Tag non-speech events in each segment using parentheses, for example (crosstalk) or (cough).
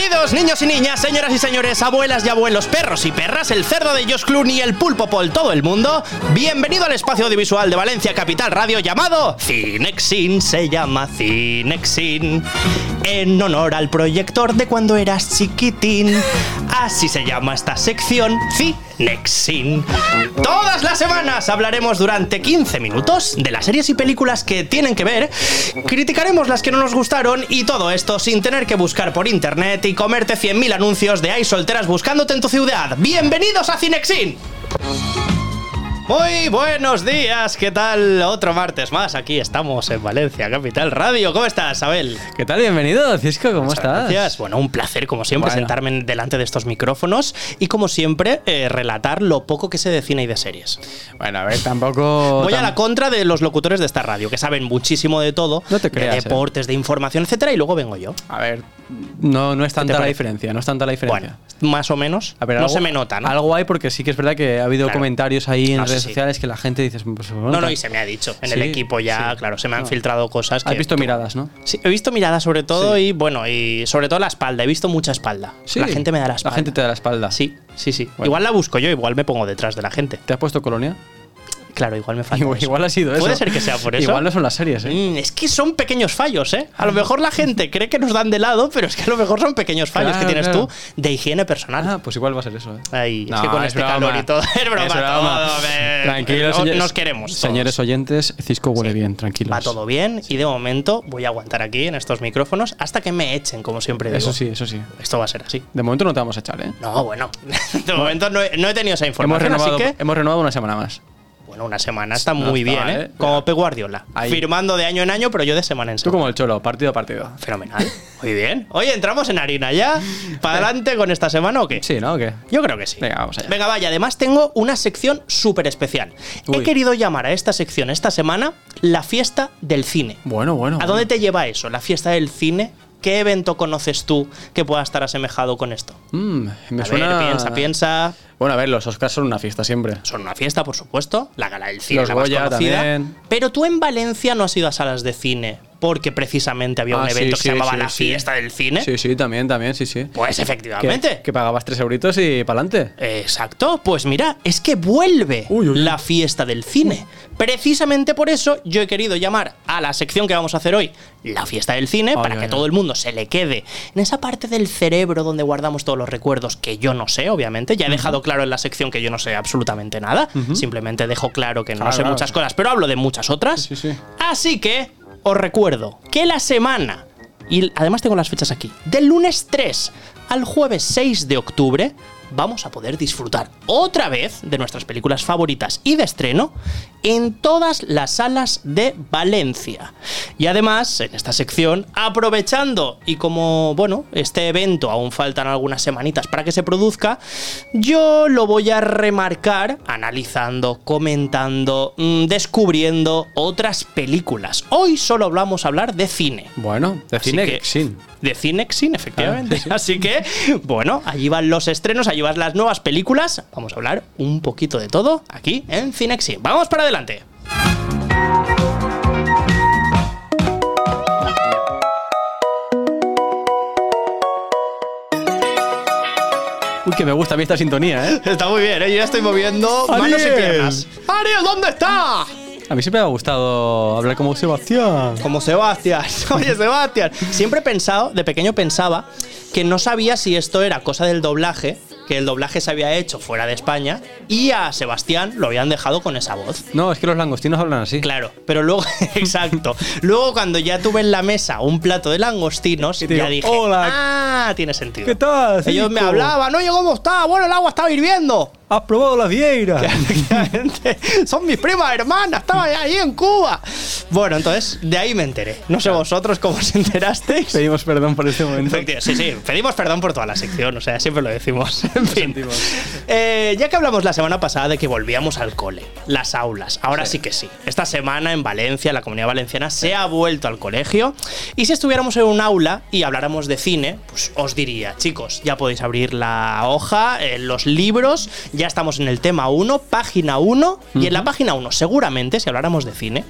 Bienvenidos, niños y niñas, señoras y señores, abuelas y abuelos, perros y perras, el cerdo de Josh Clooney, el pulpo por todo el mundo. Bienvenido al espacio audiovisual de Valencia Capital Radio llamado Cinexin, se llama Cinexin. En honor al proyector de cuando eras chiquitín. Así se llama esta sección. Todas las semanas hablaremos durante 15 minutos de las series y películas que tienen que ver, criticaremos las que no nos gustaron y todo esto sin tener que buscar por internet y comerte 100.000 anuncios de hay solteras buscándote en tu ciudad. ¡Bienvenidos a Cinexin! Muy buenos días, ¿qué tal? Otro martes más, aquí estamos en Valencia, Capital Radio. ¿Cómo estás, Abel? ¿Qué tal? Bienvenido, Cisco, ¿cómo Muchas estás? Gracias. Bueno, un placer, como siempre, Bueno. sentarme en- delante de estos micrófonos y, como siempre, eh, relatar lo poco que sé de cine y de series. Bueno, a ver, tampoco. Voy a la contra de los locutores de esta radio, que saben muchísimo de todo, No te creas, de eh. deportes, de información, etcétera, y luego vengo yo. A ver, no, no es tanta la diferencia, no es tanta la diferencia. Bueno, más o menos. A ver, no algo- se me nota, ¿no? Algo hay porque sí que es verdad que ha habido Claro. comentarios ahí en sí, redes sociales que la gente dice. Pues, bueno, No, no, y se me ha dicho. En el equipo ya, claro, se me han No. filtrado cosas que. Has visto miradas, ¿no? Sí, he visto miradas sobre todo y bueno, y sobre todo la espalda. He visto mucha espalda. Sí. La gente me da la espalda. La gente te da la espalda. Sí, sí, sí. Bueno. Igual la busco yo, igual me pongo detrás de la gente. ¿Te has puesto colonia? Claro, igual me falta. Igual, eso. igual ha sido eso. Puede ser que sea por eso. Igual no son las series, ¿eh? Mm, es que son pequeños fallos, ¿eh? A lo mejor la gente cree que nos dan de lado, pero es que a lo mejor son pequeños fallos Claro, que tienes claro. tú de higiene personal. Ah, pues igual va a ser eso, ¿eh? Ay, es que con es este broma. calor y todo. (laughs) Es broma, Es broma. todo, Tranquilos, nos- señores- Nos queremos. todos. Señores oyentes, Cisco huele bien, tranquilos. Va todo bien y de momento voy a aguantar aquí en estos micrófonos hasta que me echen, como siempre digo. Eso sí, eso sí. Esto va a ser así. De momento no te vamos a echar, ¿eh? No, bueno. (laughs) De momento no he, no he tenido esa Hemos información, renovado, así que. hemos renovado una semana más. Bueno, una semana está No muy está bien, ¿eh? ¿eh? Como Pep Guardiola. Ahí. Firmando de año en año, pero yo de semana en Tú semana. como el cholo, partido a partido. Fenomenal. (laughs) Muy bien. Oye, ¿entramos en harina ya? ¿Para adelante con esta semana o qué? Sí, ¿no? ¿O qué? Yo creo que sí. Venga, vamos allá. Venga, vaya. Además, tengo una sección súper especial. He querido llamar a esta sección esta semana la fiesta del cine. Bueno, bueno. ¿A dónde te lleva eso? ¿La fiesta del cine? ¿Qué evento conoces tú que pueda estar asemejado con esto? Mm, me a suena. ver, piensa, piensa. Bueno, a ver, los Oscars son una fiesta siempre. Son una fiesta, por supuesto. La gala del cine, Los la más Goya conocida. también. Pero tú en Valencia no has ido a salas de cine porque precisamente había un Ah, sí, evento que sí, se llamaba sí, la fiesta del cine. Sí, sí, también, también, sí, sí. Pues efectivamente. que pagabas tres euritos y pa'lante. Exacto, pues mira, es que vuelve Uy, uy, uy. la fiesta del cine. Precisamente por eso yo he querido llamar a la sección que vamos a hacer hoy la fiesta del cine, Ay, para ay, que ay. todo el mundo se le quede en esa parte del cerebro donde guardamos todos los recuerdos que yo no sé, obviamente. Ya he dejado claro en la sección que yo no sé absolutamente nada. Simplemente dejo claro que no Claro, sé claro. muchas cosas, pero hablo de muchas otras. Sí, sí, sí. Así que os recuerdo que la semana, y además tengo las fechas aquí, del lunes 3 al jueves 6 de octubre, vamos a poder disfrutar otra vez de nuestras películas favoritas y de estreno en todas las salas de Valencia. Y además, en esta sección, aprovechando y como, bueno, este evento aún faltan algunas semanitas para que se produzca, yo lo voy a remarcar analizando, comentando, mm, descubriendo otras películas. Hoy solo vamos a hablar de cine. Bueno, de Así cine que- sin. De Cinexin, efectivamente. Ah, sí, sí. Así que, bueno, allí van los estrenos, allí van las nuevas películas. Vamos a hablar un poquito de todo aquí en Cinexin. Vamos para adelante. Uy, que me gusta a mí esta sintonía, ¿eh? (laughs) Está muy bien, ¿eh? yo ya estoy moviendo manos y piernas. ¡Ariel, ¿dónde está? A mí siempre me ha gustado hablar como Sebastián. Como Sebastián. (laughs) Oye, Sebastián. Siempre he pensado, de pequeño pensaba, que no sabía si esto era cosa del doblaje, que el doblaje se había hecho fuera de España, y a Sebastián lo habían dejado con esa voz. No, es que los langostinos hablan así. Claro, pero luego, (laughs) exacto. Luego cuando ya tuve en la mesa un plato de langostinos, Y te ya digo, dije, "Hola". ah, tiene sentido. ¿Qué tal, Ellos me hablaban, oye, ¿cómo está? Bueno, el agua está hirviendo. ¿Has probado la vieira? Efectivamente, (laughs) Son mis primas hermanas, estaban ahí en Cuba. Bueno, entonces, de ahí me enteré. No sé vosotros cómo os enterasteis. Pedimos perdón por este momento. Sí, sí, pedimos perdón por toda la sección, o sea, siempre lo decimos. (laughs) En fin. Eh, ya que hablamos la semana pasada de que volvíamos al cole, las aulas, ahora sí. Sí. que sí. Esta semana en Valencia, la comunidad valenciana se ha vuelto al colegio. Y si estuviéramos en un aula y habláramos de cine, pues os diría, chicos, ya podéis abrir la hoja, eh, los libros, ya estamos en el tema 1, página 1. Y en la página 1, seguramente, si habláramos de cine,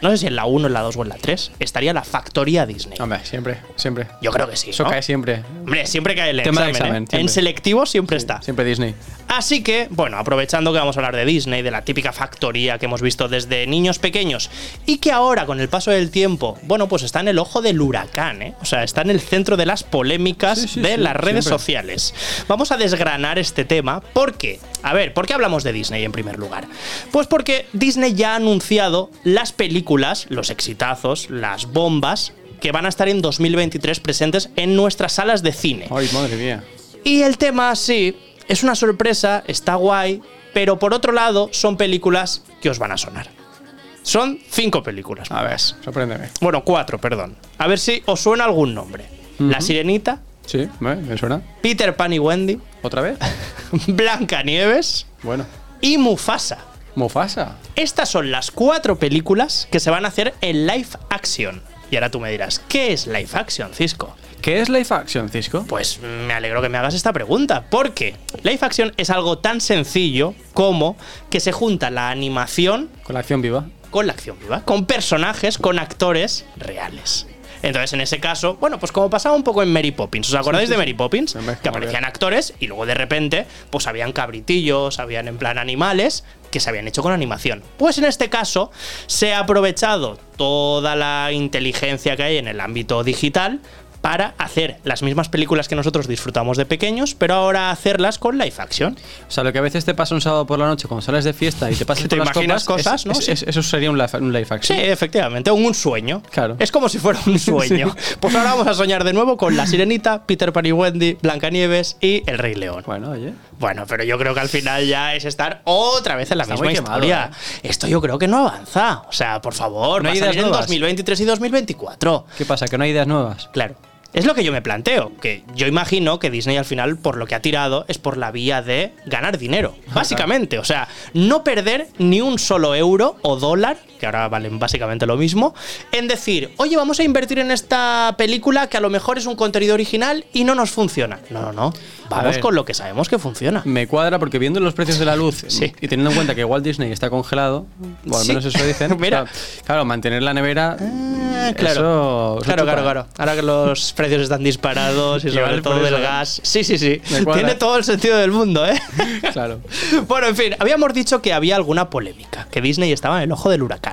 no sé si en la 1, en la 2 o en la 3, estaría la factoría Disney. Hombre, siempre, siempre. Yo creo que sí. Eso ¿no? cae siempre. Hombre, siempre cae el Tema examen, examen, ¿eh? siempre. En selectivo siempre está. Siempre Disney. Así que, bueno, aprovechando que vamos a hablar de Disney, de la típica factoría que hemos visto desde niños pequeños y que ahora, con el paso del tiempo, bueno, pues está en el ojo del huracán, ¿eh? O sea, está en el centro de las polémicas Sí, sí, de las redes siempre. sociales. Vamos a desgranar este tema porque, a ver, ¿por qué hablamos de Disney en primer lugar? Pues porque Disney ya ha anunciado las películas, los exitazos, las bombas que van a estar en 2023 presentes en nuestras salas de cine. Ay, madre mía. Y el tema, sí, es una sorpresa, está guay, pero por otro lado, son películas que os van a sonar. Son cinco películas. A ver, sorpréndeme. Bueno, cuatro, perdón. A ver si os suena algún nombre. La Sirenita, Sí, me suena. Peter Pan y Wendy, ¿Otra vez? (laughs) (laughs) Blanca Nieves Bueno. y Mufasa. Mufasa. Estas son las cuatro películas que se van a hacer en live action. Y ahora tú me dirás, ¿qué es live action, Cisco? ¿Qué es live action, Cisco? Pues me alegro que me hagas esta pregunta, porque live action es algo tan sencillo como que se junta la animación Con la acción viva. con la acción viva, con personajes, con actores reales. Entonces, en ese caso, bueno, pues como pasaba un poco en Mary Poppins. ¿Os acordáis de Mary Poppins? Que aparecían actores y luego de repente, pues habían cabritillos, habían en plan animales que se habían hecho con animación. Pues en este caso, se ha aprovechado toda la inteligencia que hay en el ámbito digital para hacer las mismas películas que nosotros disfrutamos de pequeños, pero ahora hacerlas con live action. O sea, lo que a veces te pasa un sábado por la noche cuando sales de fiesta y te pasas (laughs) te imaginas copas, cosas, es- ¿no? es- Sí. es- eso sería un live, un live Sí, action. efectivamente, un, un sueño. Claro. Es como si fuera un (laughs) sueño. Pues ahora vamos a soñar de nuevo con La Sirenita, Peter Pan y Wendy, Blancanieves y El Rey León. Bueno, oye. Bueno, pero yo creo que al final ya es estar otra vez en la Está misma quemado, historia. ¿eh? Esto yo creo que no avanza. O sea, por favor, No hay ideas en nuevas. 2023 y 2024. ¿Qué pasa? ¿Que no hay ideas nuevas? Claro. Es lo que yo me planteo, que yo imagino que Disney al final por lo que ha tirado es por la vía de ganar dinero, básicamente, o sea, no perder ni un solo euro o dólar, que ahora valen básicamente lo mismo, en decir, oye, vamos a invertir en esta película que a lo mejor es un contenido original y no nos funciona. No, no, no, vamos con lo que sabemos que funciona. Me cuadra porque viendo los precios de la luz (laughs) Sí. y teniendo en cuenta que Walt Disney está congelado, o al Sí. menos eso dicen. (laughs) Mira. o sea, claro, mantener la nevera. Ah, claro. Eso- eso claro, claro, claro. Ahora que los (laughs) precios están disparados y sobre todo del ¿eh? gas. Sí, sí, sí. Tiene todo el sentido del mundo, ¿eh? Claro. Bueno, en fin, habíamos dicho que había alguna polémica, que Disney estaba en el ojo del huracán.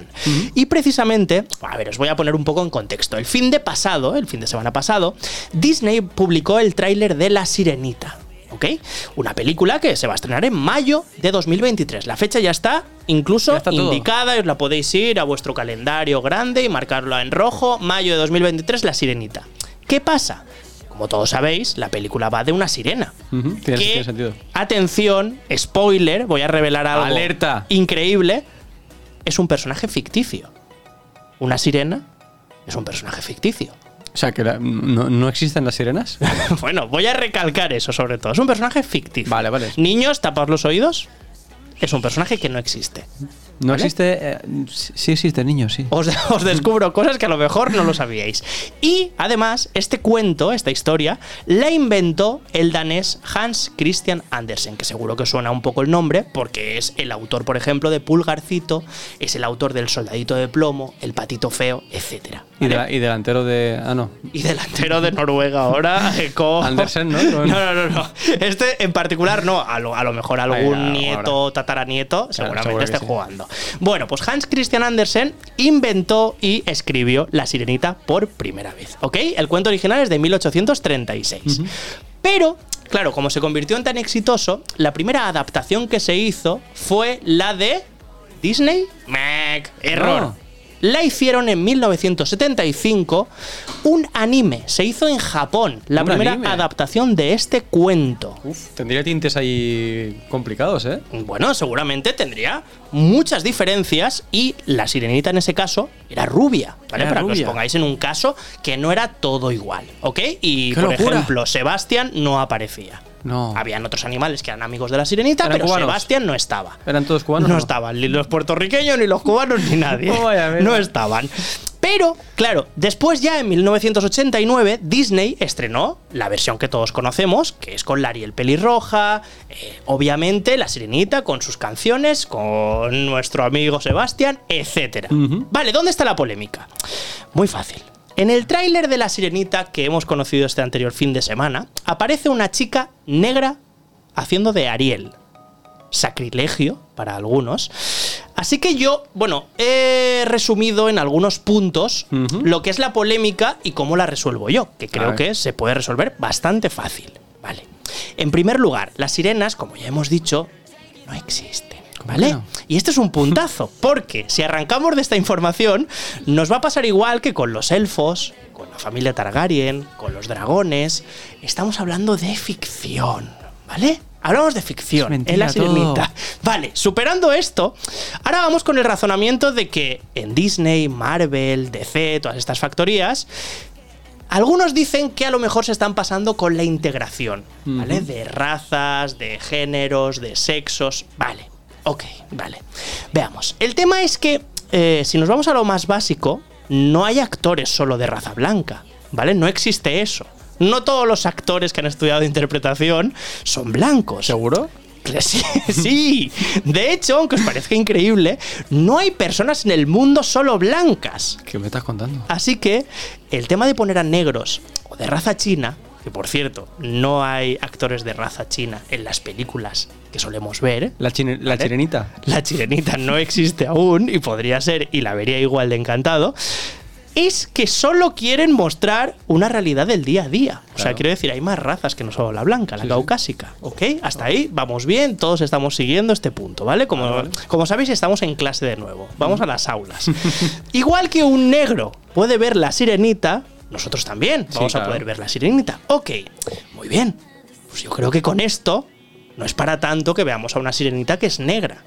Y precisamente, a ver, os voy a poner un poco en contexto. El fin de pasado, el fin de semana pasado, Disney publicó el tráiler de La Sirenita. ¿Ok? Una película que se va a estrenar en mayo de 2023. La fecha ya está incluso Ya está indicada os la podéis ir a vuestro calendario grande y marcarlo en rojo. Mayo de 2023, La Sirenita. ¿Qué pasa? Como todos sabéis, la película va de una sirena Ujú, tiene, que, tiene sentido. atención, spoiler, voy a revelar algo Alerta. increíble, es un personaje ficticio. Una sirena es un personaje ficticio. O sea, que la- no, no existen las sirenas. (laughs) bueno, voy a recalcar eso sobre todo. Es un personaje ficticio. Vale, vale. Niños, tapaos los oídos. Es un personaje que no existe. No ¿Vale? existe. eh, sí existe, niños, sí. Os, (laughs) os descubro cosas que a lo mejor no lo sabíais. Y además, este cuento, esta historia, la inventó el danés Hans Christian Andersen, que seguro que suena un poco el nombre, porque es el autor, por ejemplo, de Pulgarcito, es el autor del Soldadito de Plomo, El Patito Feo, etc. Y, de- y delantero de. Ah, no. Y delantero de Noruega ahora, eh, con... Andersen, ¿no? (laughs) No, no, no, no. Este en particular no. A lo, a lo mejor algún nieto, tataranieto, seguramente esté sí. jugando. Bueno, pues Hans Christian Andersen inventó y escribió La Sirenita por primera vez. ¿Ok? El cuento original es de 1836. Pero, claro, como se convirtió en tan exitoso, la primera adaptación que se hizo fue la de Disney. Mac. Error. No. La hicieron en 1975 un anime. Se hizo en Japón. La ¿Un primera anime? adaptación de este cuento. Uf, tendría tintes ahí complicados, ¿eh? Bueno, seguramente tendría muchas diferencias y la sirenita en ese caso era rubia, ¿vale? Era Para que os pongáis en un caso que no era todo igual, ¿ok? Y ¡Qué por locura! ejemplo, Sebastián no aparecía. No. Habían otros animales que eran amigos de la sirenita, ¿Eran pero cubanos? Sebastián no estaba. ¿Eran todos cubanos? No estaban, ni los puertorriqueños, ni los cubanos, ni nadie. (laughs) Oh, no estaban. Pero, claro, después ya en 1989 Disney estrenó la versión que todos conocemos, que es con la Ariel pelirroja, eh, obviamente la Sirenita con sus canciones, con nuestro amigo Sebastián, etc. Vale, ¿dónde está la polémica? Muy fácil. En el tráiler de la Sirenita que hemos conocido este anterior fin de semana, aparece una chica negra haciendo de Ariel. Sacrilegio para algunos. Así que yo, bueno, he resumido en algunos puntos lo que es la polémica y cómo la resuelvo yo, que creo ver. que se puede resolver bastante fácil. Vale. En primer lugar, las sirenas, como ya hemos dicho, no existen. ¿Cómo ¿Vale? Y este es un puntazo, porque si arrancamos de esta información, nos va a pasar igual que con los elfos, con la familia Targaryen, con los dragones. Estamos hablando de ficción, ¿vale? Hablamos de ficción mentira en la sirenita. Vale, superando esto, ahora vamos con el razonamiento de que en Disney, Marvel, DC, todas estas factorías, algunos dicen que a lo mejor se están pasando con la integración, ¿vale? De razas, de géneros, de sexos. Vale, ok, vale. Veamos. El tema es que, eh, si nos vamos a lo más básico, no hay actores solo de raza blanca, ¿vale? No existe eso. No todos los actores que han estudiado interpretación son blancos. ¿Seguro? (laughs) Sí, sí. De hecho, aunque os parezca increíble, no hay personas en el mundo solo blancas. ¿Qué me estás contando? Así que el tema de poner a negros o de raza china, que por cierto, no hay actores de raza china en las películas que solemos ver, ¿eh? La, chine- la ¿Vale? chirenita. la chirenita no existe aún y podría ser y la vería igual de encantado, es que solo quieren mostrar una realidad del día a día. O sea, quiero decir, hay más razas que no solo la blanca, la Sí, sí. caucásica. ¿Ok? Hasta ahí vamos bien, todos estamos siguiendo este punto, ¿vale? Como, vale. como sabéis, estamos en clase de nuevo. Vamos a las aulas. (laughs) Igual que un negro puede ver la sirenita, nosotros también Sí, vamos a poder ver la sirenita. Ok, muy bien. Pues yo creo que con esto no es para tanto que veamos a una sirenita que es negra.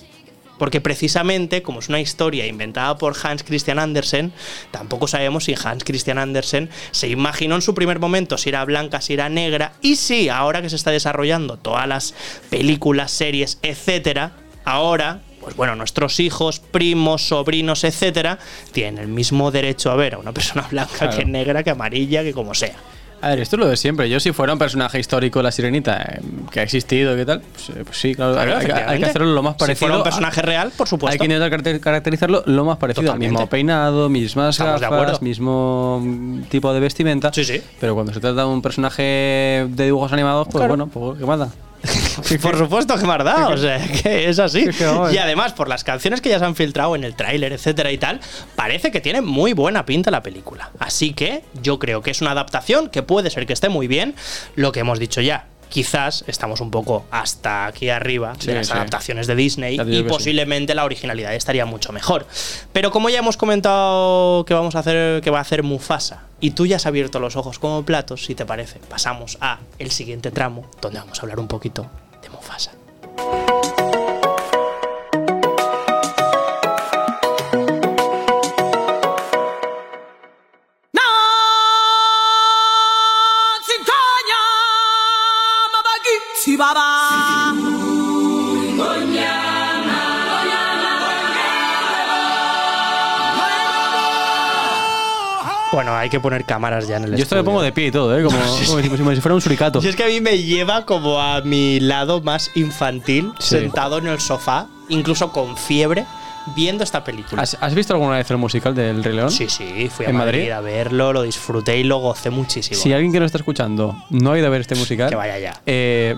Porque precisamente, como es una historia inventada por Hans Christian Andersen, tampoco sabemos si Hans Christian Andersen se imaginó en su primer momento si era blanca, si era negra, y si ahora que se está desarrollando todas las películas, series, etcétera, ahora, pues bueno, nuestros hijos, primos, sobrinos, etcétera, tienen el mismo derecho a ver a una persona (laughs) blanca Claro. que negra, que amarilla, que como sea. A ver, esto es lo de siempre. Yo, si fuera un personaje histórico la sirenita eh, que ha existido, ¿qué tal? Pues, eh, pues sí, claro, Claro, hay, hay que- hacerlo lo más Si parecido. fuera un a- personaje real, por supuesto. Hay que intentar caracter- caracterizarlo lo más parecido. Totalmente. Mismo peinado, mismas Estamos gafas, mismo tipo de vestimenta. Sí, sí. Pero cuando se trata de un personaje de dibujos animados, pues Claro. bueno, pues ¿qué más da? Por supuesto que más da, o sea, (laughs) que es así. Y además, por las canciones que ya se han filtrado en el tráiler, etcétera y tal, parece que tiene muy buena pinta la película. Así que yo creo que es una adaptación que puede ser que esté muy bien. Lo que hemos dicho ya. Quizás estamos un poco hasta aquí arriba Sí, de las sí. adaptaciones de Disney y sí. posiblemente la originalidad estaría mucho mejor. Pero como ya hemos comentado que vamos a hacer, que va a hacer Mufasa, y tú ya has abierto los ojos como platos, si te parece, pasamos a el siguiente tramo, donde vamos a hablar un poquito de Mufasa. Hay que poner cámaras ya en el Yo esto me estudio. pongo de pie y todo, ¿eh? Como, (laughs) como si, como si fuera un suricato. Y es que a mí me lleva como a mi lado más infantil, Sí. sentado en el sofá, incluso con fiebre, viendo esta película. ¿Has, has visto alguna vez el musical del Rey León? Sí, sí, fui a ¿En Madrid, Madrid? a verlo, lo disfruté y lo gocé muchísimo. Si alguien que nos está escuchando no ha ido a ver este musical, Que vaya ya. eh,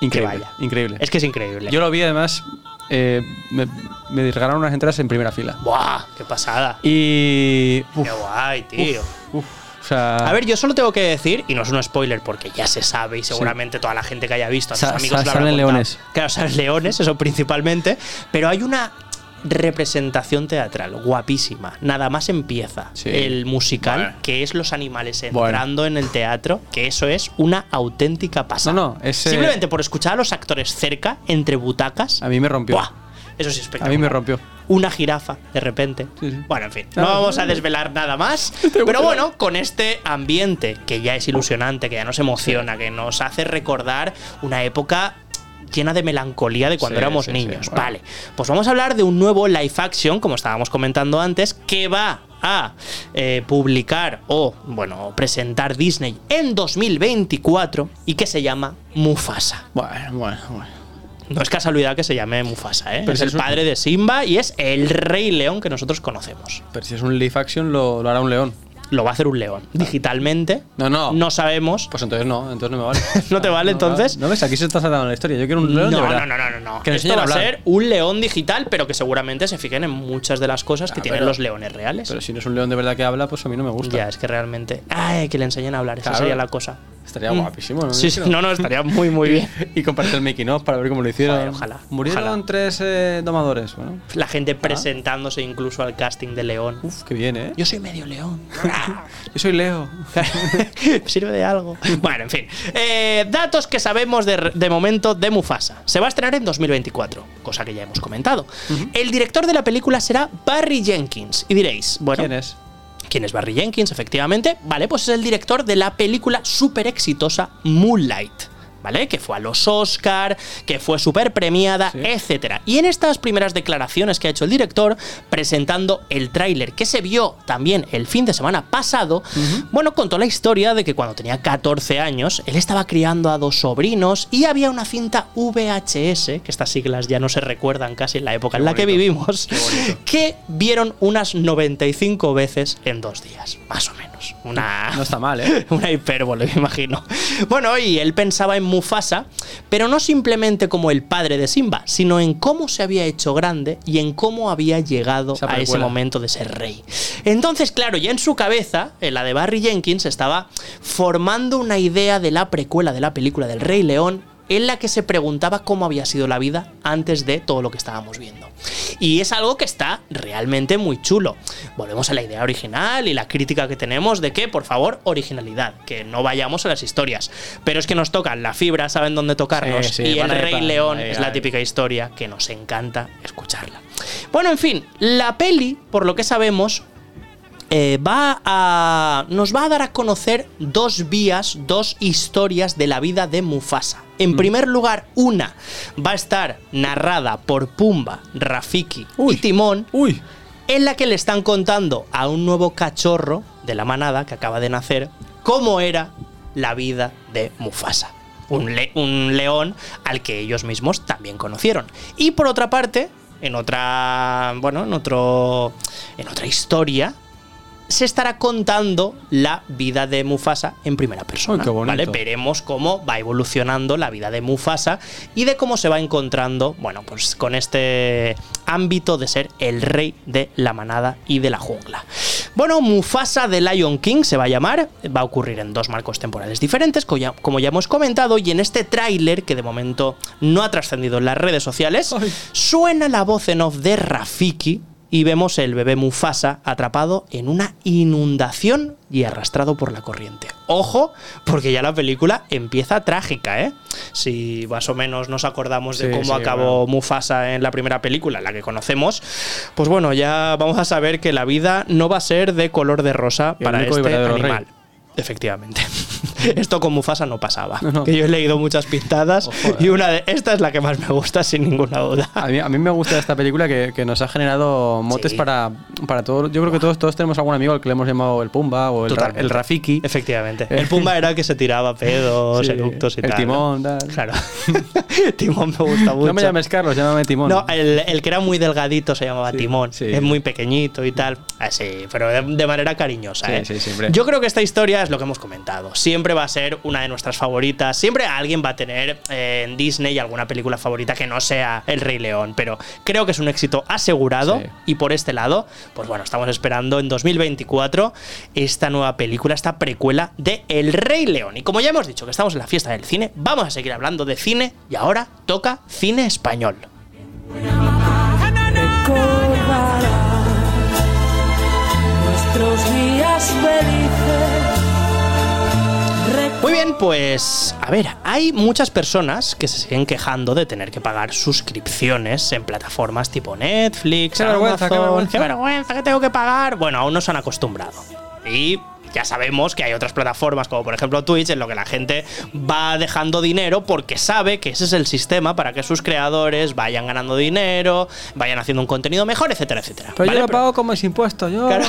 increíble. vaya. Increíble. Es que es increíble. Yo lo vi además, eh, me, me regalaron unas entradas en primera fila. ¡Buah! ¡Qué pasada! Y. uf, ¡Qué guay, tío! uf, o sea, A ver, yo solo tengo que decir, y no es un spoiler porque ya se sabe y seguramente toda la gente que haya visto, a sus amigos salen leones. Claro, salen leones, eso principalmente, pero hay una representación teatral guapísima. Nada más empieza Sí. el musical, que es los animales Bueno. entrando en el teatro, que eso es una auténtica pasada. No, no, ese- Simplemente por escuchar a los actores cerca, entre butacas. a mí me rompió. ¡buah! Eso sí es A espectacular. mí me rompió. Una jirafa, de repente. Sí, sí. Bueno, en fin, no No, vamos a desvelar nada más. (laughs) Pero bueno, con este ambiente que ya es ilusionante, que ya nos emociona, que nos hace recordar una época llena de melancolía de cuando Sí, éramos sí, niños. sí, bueno. Vale, pues vamos a hablar de un nuevo live action, como estábamos comentando antes, que va a eh, publicar o, bueno, presentar Disney en 2024 y que se llama Mufasa. Bueno, bueno, bueno. No es casualidad que se llame Mufasa, ¿eh? Pero es si el es un- padre de Simba y es el rey león que nosotros conocemos. Pero si es un live action, lo, lo hará un león. Lo va a hacer un león. Digitalmente. No, no. No sabemos. Pues entonces no, entonces no me vale. (laughs) ¿No te vale, entonces? No ves, aquí se está saltando la historia. Yo quiero un león no, de verdad. no, no, no, no. Que Esto va a hablar. ser un león digital, pero que seguramente se fijen en muchas de las cosas que Ah, tienen los leones reales. Pero si no es un león de verdad que habla, pues a mí no me gusta. ya, es que realmente. Ay, que le enseñen a hablar, esa sería la cosa. Estaría Mm. guapísimo, ¿no? Sí, sí, no, no, estaría muy, muy bien. y compartir el making of para ver cómo lo hicieron. Joder, ojalá, Murieron ojalá. tres eh, domadores. Bueno, La gente presentándose incluso al casting de león. uf, qué bien, ¿eh? Yo soy medio león. (laughs) Yo soy Leo. (laughs) Sirve de algo. Bueno, en fin. Eh, datos que sabemos de, de momento de Mufasa. Se va a estrenar en 2024, cosa que ya hemos comentado. El director de la película será Barry Jenkins. Y diréis, bueno, ¿Quién es? ¿Quién es Barry Jenkins? Efectivamente. Vale, pues es el director de la película súper exitosa Moonlight. ¿Vale? Que fue a los Oscar, que fue súper premiada, Sí. etcétera. Y en estas primeras declaraciones que ha hecho el director, presentando el tráiler que se vio también el fin de semana pasado, bueno, contó la historia de que cuando tenía 14 años, él estaba criando a dos sobrinos y había una cinta VHS, que estas siglas ya no se recuerdan casi en la época en la que vivimos, que vieron unas 95 veces en dos días, más o menos. Una, No está mal, ¿eh? (laughs) una hipérbole, me imagino. Bueno, y él pensaba en Mufasa, pero no simplemente como el padre de Simba, sino en cómo se había hecho grande y en cómo había llegado a ese momento de ser rey. Entonces, claro, ya en su cabeza, en la de Barry Jenkins, estaba formando una idea de la precuela de la película del Rey León en la que se preguntaba cómo había sido la vida antes de todo lo que estábamos viendo. Y es algo que está realmente muy chulo. Volvemos a la idea original y la crítica que tenemos de que, por favor, originalidad, que no vayamos a las historias. Pero es que nos tocan la fibra, saben dónde tocarnos, Sí, sí, y el Rey para- León ahí, es la típica historia que nos encanta escucharla. Bueno, en fin, la peli, por lo que sabemos, eh, va a. nos va a dar a conocer dos vías, dos historias de la vida de Mufasa. Mm. En primer lugar, una va a estar narrada por Pumba, Rafiki Uy. y Timón, Uy. en la que le están contando a un nuevo cachorro de la manada que acaba de nacer cómo era la vida de Mufasa. Un, le- un león al que ellos mismos también conocieron. Y por otra parte, en otra. Bueno, en otro. En otra historia. Se estará contando la vida de Mufasa en primera persona. Ay, qué bonito. ¿vale? Veremos cómo va evolucionando la vida de Mufasa y de cómo se va encontrando, bueno, pues con este ámbito de ser el rey de la manada y de la jungla. Bueno, Mufasa de Lion King se va a llamar, va a ocurrir en dos marcos temporales diferentes, ya- como ya hemos comentado, y en este tráiler, que de momento no ha trascendido en las redes sociales, Ay. suena la voz en off de Rafiki y vemos el bebé Mufasa atrapado en una inundación y arrastrado por la corriente. Ojo, porque ya la película empieza trágica, ¿eh? Si más o menos nos acordamos de cómo sí, acabó bueno. Mufasa en la primera película, la que conocemos, pues bueno, ya vamos a saber que la vida no va a ser de color de rosa para este rey. Efectivamente. (laughs) Esto con Mufasa no pasaba. No, no. Que yo he leído muchas pintadas Ojo, eh. y una de esta es la que más me gusta, sin ninguna duda. A mí, a mí me gusta esta película que, que nos ha generado motes Sí. para, para todos. Yo creo que todos, todos tenemos algún amigo al que le hemos llamado el Pumba o el, Ra- el Rafiki. Efectivamente. El Pumba era el que se tiraba pedos, (laughs) Sí, eructos y el tal. timón, ¿no? tal. Claro. (laughs) timón me gusta mucho. No me llames Carlos, llámame Timón. No, el, el que era muy delgadito se llamaba Sí, Timón. Es muy pequeñito y tal. Así, pero de, de manera cariñosa. ¿eh? Yo creo que esta historia es lo que hemos comentado. Siempre va a ser una de nuestras favoritas. Siempre alguien va a tener eh, en Disney alguna película favorita que no sea El Rey León. Pero creo que es un éxito asegurado. Sí. Y por este lado, pues bueno, estamos esperando en 2024 esta nueva película, esta precuela de El Rey León. Y como ya hemos dicho que estamos en la fiesta del cine, vamos a seguir hablando de cine y ahora toca cine español. nuestros días felices. Muy bien, pues a ver, hay muchas personas que se siguen quejando de tener que pagar suscripciones en plataformas tipo Netflix, Qué vergüenza, qué vergüenza. qué vergüenza que tengo que pagar. Bueno, aún no se han acostumbrado. Y ya sabemos que hay otras plataformas, como por ejemplo Twitch, en lo que la gente va dejando dinero porque sabe que ese es el sistema para que sus creadores vayan ganando dinero, vayan haciendo un contenido mejor, etcétera, etcétera. Pero ¿vale? yo lo pago como es impuesto, yo. Claro.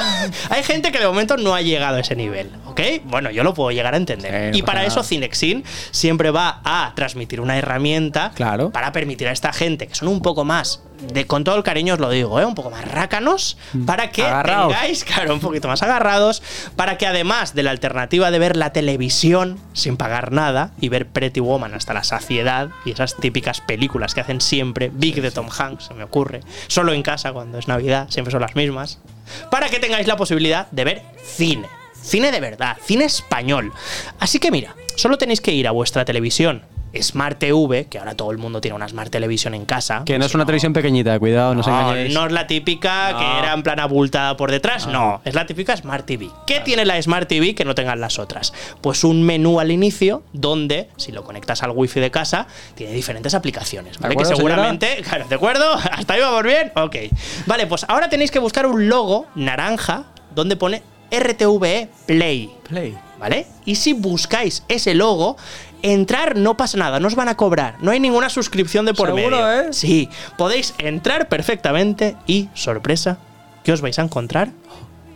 Hay gente que de momento no ha llegado a ese nivel, ¿ok? Bueno, yo lo puedo llegar a entender. Sí, y no para eso. Cinexin siempre va a transmitir una herramienta Claro. para permitir a esta gente que son un poco más, de con todo el cariño os lo digo, ¿eh? un poco más rácanos, para que Agarraos. tengáis, claro, un poquito más agarrados, para que además de la alternativa de ver la televisión sin pagar nada y ver Pretty Woman hasta la saciedad y esas típicas películas que hacen siempre, Big de Tom Hanks, se me ocurre, solo en casa cuando es Navidad, siempre son las mismas, para que tengáis la posibilidad de ver cine. Cine de verdad, cine español. Así que mira, solo tenéis que ir a vuestra televisión Smart TV, que ahora todo el mundo tiene una Smart Television en casa. Que no es una televisión pequeñita, cuidado, no, no, engañéis. no es la típica que era en plan abultada por detrás, no. Es la típica Smart TV. ¿Qué tiene la Smart TV que no tengan las otras? Pues un menú al inicio donde, si lo conectas al wifi de casa, tiene diferentes aplicaciones. ¿vale? Que seguramente, (laughs) claro, ¿de acuerdo? (laughs) ¿Hasta ahí vamos bien? Ok. Vale, pues ahora tenéis que buscar un logo naranja donde pone RTVE Play. Play. ¿Vale? Y si buscáis ese logo, entrar no pasa nada, no os van a cobrar, no hay ninguna suscripción de por ¿Seguro, medio. eh? Sí, podéis entrar perfectamente y, sorpresa, ¿qué os vais a encontrar?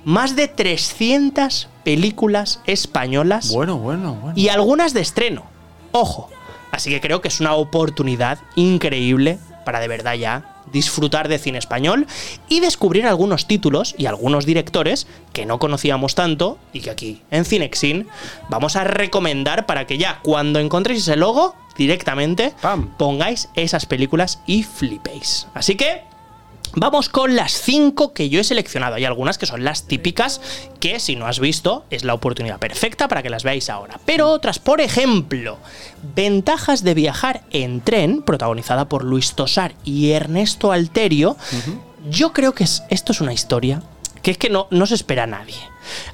Más de 300 películas españolas Bueno, bueno, bueno. y algunas de estreno. Ojo. Así que creo que es una oportunidad increíble para de verdad ya disfrutar de cine español y descubrir algunos títulos y algunos directores que no conocíamos tanto y que aquí en Cinexin vamos a recomendar para que ya cuando encontréis ese logo directamente Pam. pongáis esas películas y flipéis. Así que Vamos con las cinco que yo he seleccionado. Hay algunas que son las típicas que si no has visto es la oportunidad perfecta para que las veáis ahora. Pero otras, por ejemplo, Ventajas de viajar en tren, protagonizada por Luis Tosar y Ernesto Alterio. Yo creo que es- esto es una historia que es que no, no se espera a nadie.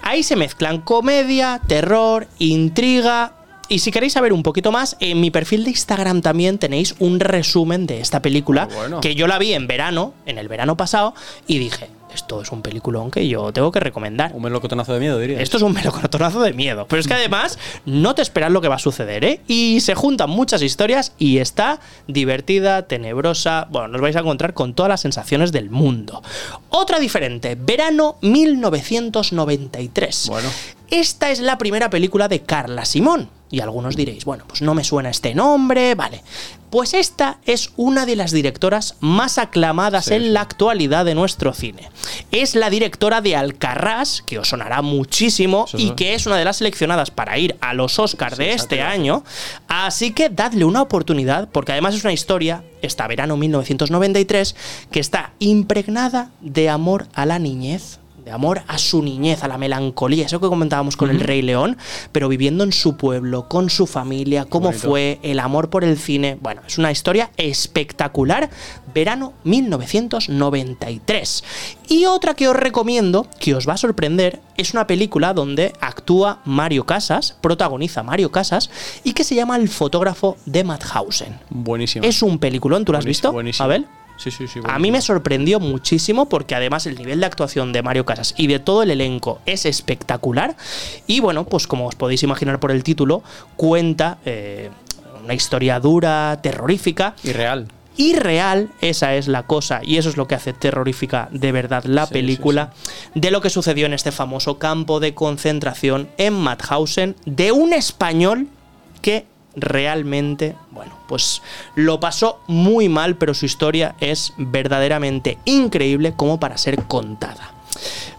Ahí se mezclan comedia, terror, intriga. Y si queréis saber un poquito más, en mi perfil de Instagram también tenéis un resumen de esta película bueno. que yo la vi en verano, en el verano pasado, y dije, esto es un peliculón que yo tengo que recomendar. Un melocotonazo de miedo, diría. Esto es un melocotonazo de miedo. Pero es que además no te esperas lo que va a suceder, ¿eh? Y se juntan muchas historias y está divertida, tenebrosa. Bueno, nos vais a encontrar con todas las sensaciones del mundo. Otra diferente, verano 1993. Bueno. Esta es la primera película de Carla Simón. Y algunos diréis, bueno, pues no me suena este nombre, vale. Pues esta es una de las directoras más aclamadas Sí, en la actualidad de nuestro cine. Es la directora de Alcarrás, que os sonará muchísimo y que es una de las seleccionadas para ir a los Oscars de este año. Así que dadle una oportunidad, porque además es una historia, esta verano 1993, que está impregnada de amor a la niñez. De amor a su niñez, a la melancolía, eso que comentábamos con el Rey León, pero viviendo en su pueblo, con su familia, cómo fue, el amor por el cine. Bueno, es una historia espectacular. Verano 1993. Y otra que os recomiendo, que os va a sorprender, es una película donde actúa Mario Casas, protagoniza Mario Casas, y que se llama El fotógrafo de Madhausen. Buenísimo. Es un peliculón, ¿tú lo has visto, buenísimo. Abel? Sí, sí, sí. A mí me sorprendió muchísimo porque además el nivel de actuación de Mario Casas y de todo el elenco es espectacular. Y bueno, pues como os podéis imaginar por el título, cuenta eh, una historia dura, terrorífica. Irreal. Y real, esa es la cosa, y eso es lo que hace terrorífica de verdad la Sí, película, de lo que sucedió en este famoso campo de concentración en Mauthausen, de un español que realmente, bueno, pues lo pasó muy mal, pero su historia es verdaderamente increíble como para ser contada.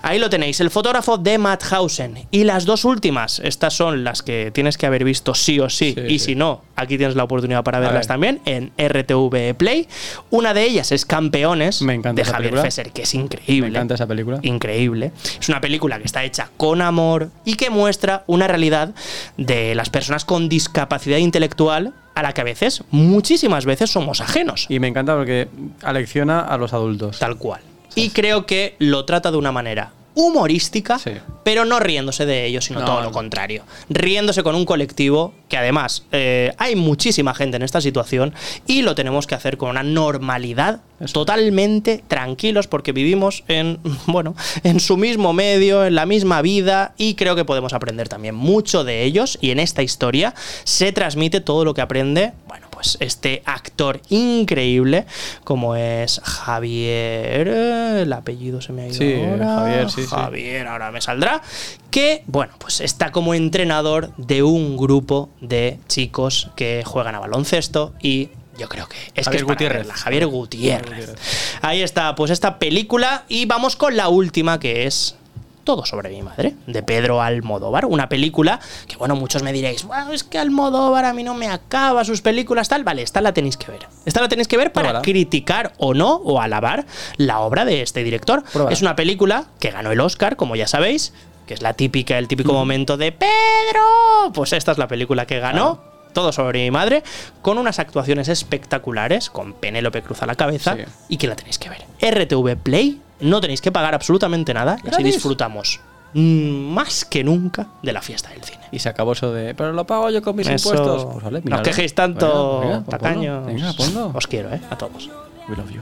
Ahí lo tenéis, el fotógrafo de Mauthausen. Y las dos últimas, estas son las que tienes que haber visto sí o sí. Sí, y sí. si no, aquí tienes la oportunidad para verlas ver. también en RTV Play. Una de ellas es Campeones Me encanta de Javier película. Fesser, que es increíble. Me encanta esa película. Increíble. Es una película que está hecha con amor y que muestra una realidad de las personas con discapacidad intelectual a la que a veces, muchísimas veces, somos ajenos. Y me encanta porque alecciona a los adultos. Tal cual. Y creo que lo trata de una manera humorística, Sí. pero no riéndose de ellos, sino No, todo lo contrario. Riéndose con un colectivo que además eh, hay muchísima gente en esta situación y lo tenemos que hacer con una normalidad Eso. totalmente tranquilos porque vivimos en, (laughs) bueno, en su mismo medio, en la misma vida y creo que podemos aprender también mucho de ellos y en esta historia se transmite todo lo que aprende, bueno, pues este actor increíble como es Javier, eh, el apellido se me ha ido Sí, ahora. Javier, sí, sí. Javier, ahora me saldrá, que, bueno, pues está como entrenador de un grupo de chicos que juegan a baloncesto y yo creo que es que Javier es para Gutiérrez. verla, Javier Gutiérrez. Gutiérrez. Ahí está, pues esta película y vamos con la última que es todo sobre mi madre, de Pedro Almodóvar, una película que, bueno, muchos me diréis, bueno, es que Almodóvar a mí no me acaba sus películas, tal, vale, esta la tenéis que ver. Esta la tenéis que ver para Pruébala. criticar o no, o alabar la obra de este director. Pruébala. Es una película que ganó el Oscar, como ya sabéis, que es la típica, el típico momento de Pedro. Pues esta es la película que ganó. Todo sobre mi madre, con unas actuaciones espectaculares, con Penélope Cruz a la cabeza, Sí. y que la tenéis que ver. RTV Play, no tenéis que pagar absolutamente nada, y así disfrutamos más que nunca de la fiesta del cine. Y se acabó eso de, pero lo pago yo con mis Eso- impuestos. Pues vale, no os quejéis tanto, Venga, venga, ponlo. tacaños. Venga, ponlo. Os quiero, ¿eh? A todos. We love you.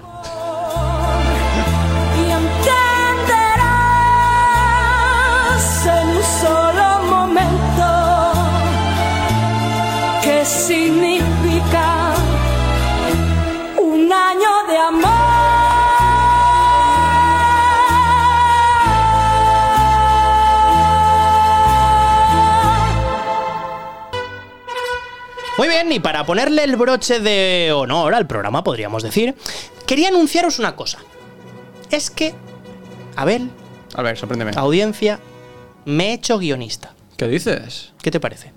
y entenderás en un solo momento qué significa un año de amor. Muy bien, y para ponerle el broche de honor al programa, podríamos decir, quería anunciaros una cosa. Es que, Abel, A ver, sorpréndeme. audiencia, me he hecho guionista. ¿Qué dices? ¿Qué te parece?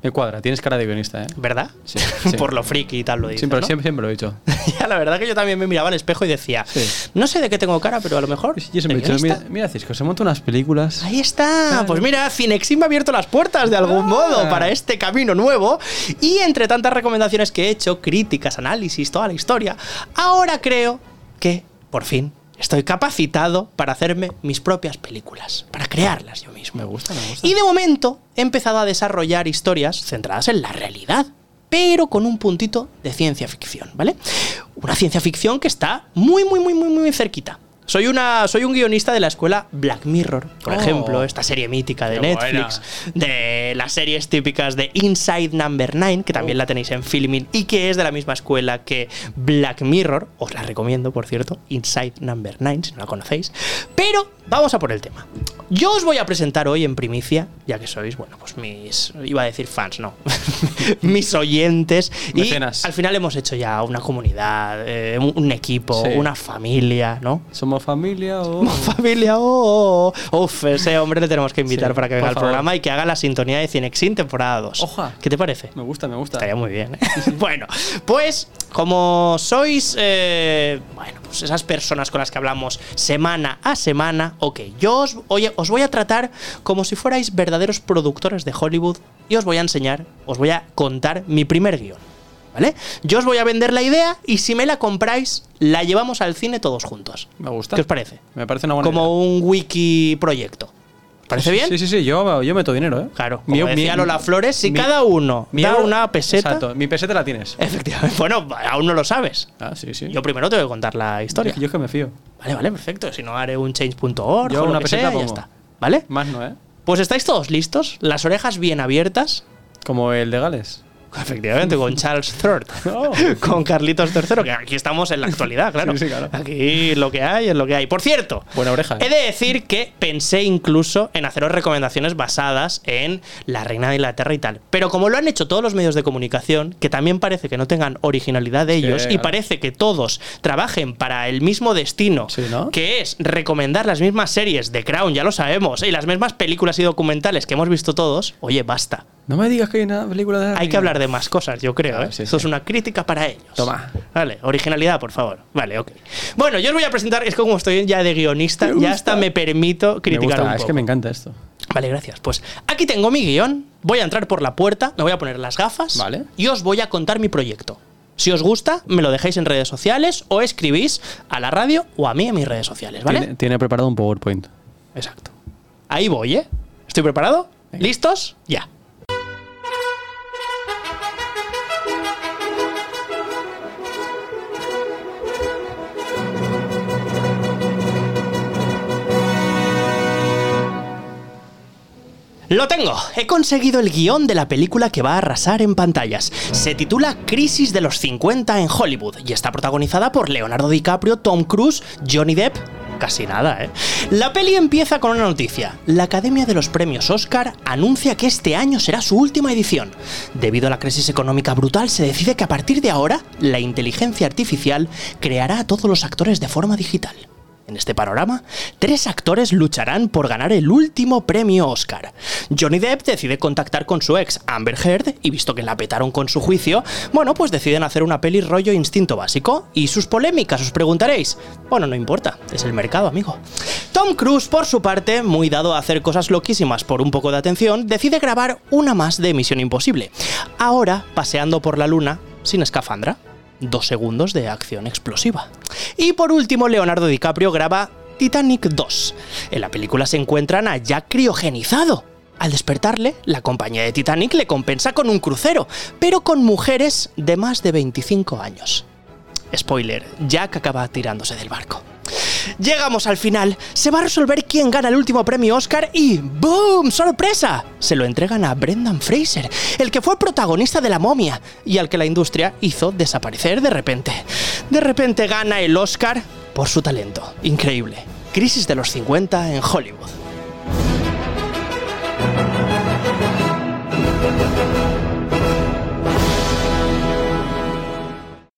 Me cuadra, tienes cara de guionista, ¿eh? ¿Verdad? Sí, sí. (laughs) Por lo friki y tal lo dices, Siempre, ¿no? siempre, siempre lo he dicho. (laughs) Ya, la verdad que yo también me miraba al espejo y decía, Sí. no sé de qué tengo cara, pero a lo mejor. Yo siempre he ¿de dicho, mira, mira, Cisco, se monta unas películas. Ahí está. Claro. Pues mira, Cinexin me ha abierto las puertas de algún Ah. modo para este camino nuevo. Y entre tantas recomendaciones que he hecho, críticas, análisis, toda la historia, ahora creo que, por fin, estoy capacitado para hacerme mis propias películas, para crearlas yo mismo. Me gusta, me gusta. Y de momento he empezado a desarrollar historias centradas en la realidad, pero con un puntito de ciencia ficción, ¿vale? Una ciencia ficción que está muy, muy, muy, muy, muy cerquita. Soy, una, soy un guionista de la escuela Black Mirror, por Oh. ejemplo, esta serie mítica de Qué Netflix, de las series típicas de Inside Number 9, que también la tenéis en Filmin y que es de la misma escuela que Black Mirror. Os la recomiendo, por cierto, Inside Number 9, si no la conocéis. Pero vamos a por el tema. Yo os voy a presentar hoy en primicia, ya que sois, bueno, pues mis. iba a decir fans, no. (laughs) mis oyentes. Mecenas. Y al final hemos hecho ya una comunidad, eh, un, equipo, Sí. una familia, ¿no? ¿Somos familia (laughs) o...? Familia, oh, oh. Uf, ese hombre le tenemos que invitar Sí, para que venga al programa y que haga la sintonía de Cinexin temporada 2. Oja. ¿Qué te parece? Me gusta, me gusta. Estaría muy bien. ¿eh? (laughs) bueno, pues como sois, eh, bueno, pues esas personas con las que hablamos semana a semana, ok, yo os, oye, os voy a tratar como si fuerais verdaderos productores de Hollywood y os voy a enseñar, os voy a contar mi primer guion. ¿Vale? Yo os voy a vender la idea y si me la compráis, la llevamos al cine todos juntos. Me gusta. ¿Qué os parece? Me parece una buena idea. Como un wiki proyecto. ¿Parece bien? Sí, sí, sí, yo, yo meto dinero, ¿eh? Claro, Mi- como decía mi- Lola Flores, si mi- cada uno mi da euro- una peseta. Exacto, mi peseta la tienes. Efectivamente. (laughs) Bueno, aún no lo sabes. Ah, sí, sí. Yo primero tengo que contar la historia. Yo es que me fío. Vale, vale, perfecto. Si no haré un change.org o una peseta sea, ya está. ¿Vale? Más no, ¿eh? Pues estáis todos listos, las orejas bien abiertas. Como el de Gales. (laughs) Efectivamente, con Charles III. Oh. (laughs) con Carlitos III, que aquí estamos en la actualidad, claro. Sí, sí, claro. Aquí lo que hay es lo que hay. Por cierto, Buena oreja. ¿eh? He de decir que pensé incluso en haceros recomendaciones basadas en la reina de Inglaterra y tal. Pero como lo han hecho todos los medios de comunicación, que también parece que no tengan originalidad de Sí, ellos y claro. parece que todos trabajen para el mismo destino, que es recomendar las mismas series de Crown, ya lo sabemos, y las mismas películas y documentales que hemos visto todos, oye, basta. No me digas que hay una película de Hay que hablar de más cosas, yo creo. Ah, ¿eh? sí, Esto sí. es una crítica para ellos. Toma. Vale, originalidad, por favor. Vale, ok. Bueno, yo os voy a presentar, es que como estoy ya de guionista, Me ya gusta. hasta me permito Me criticar gusta, un es que me encanta esto. Vale, gracias. Pues aquí tengo mi guion, voy a entrar por la puerta, me voy a poner las gafas Vale. y os voy a contar mi proyecto. Si os gusta, me lo dejáis en redes sociales o escribís a la radio o a mí en mis redes sociales, ¿vale? Tiene, tiene preparado un PowerPoint. Exacto. Ahí voy, ¿eh? ¿Estoy preparado? ¿Listos? Ya. Lo tengo. He conseguido el guion de la película que va a arrasar en pantallas. Se titula Crisis de los 50 en Hollywood y está protagonizada por Leonardo DiCaprio, Tom Cruise, Johnny Depp. Casi nada, ¿eh? La peli empieza con una noticia. La Academia de los Premios Oscar anuncia que este año será su última edición. Debido a la crisis económica brutal, se decide que a partir de ahora, la inteligencia artificial creará a todos los actores de forma digital. En este panorama, tres actores lucharán por ganar el último premio Oscar. Johnny Depp decide contactar con su ex Amber Heard y visto que la petaron con su juicio, bueno, pues deciden hacer una peli rollo instinto básico. ¿Y sus polémicas? Os preguntaréis. Bueno, no importa, es el mercado, amigo. Tom Cruise, por su parte, muy dado a hacer cosas loquísimas por un poco de atención, decide grabar una más de Misión Imposible. Ahora, paseando por la luna, sin escafandra dos segundos de acción explosiva. Y por último, Leonardo DiCaprio graba Titanic 2. En la película se encuentran a Jack criogenizado. Al despertarle, la compañía de Titanic le compensa con un crucero, pero con mujeres de más de 25 años. Spoiler, Jack acaba tirándose del barco. Llegamos al final, se va a resolver quién gana el último premio Oscar y ¡boom! ¡Sorpresa! Se lo entregan a Brendan Fraser, el que fue protagonista de La momia y al que la industria hizo desaparecer de repente. De repente gana el Oscar por su talento. Increíble. Crisis de los 50 en Hollywood.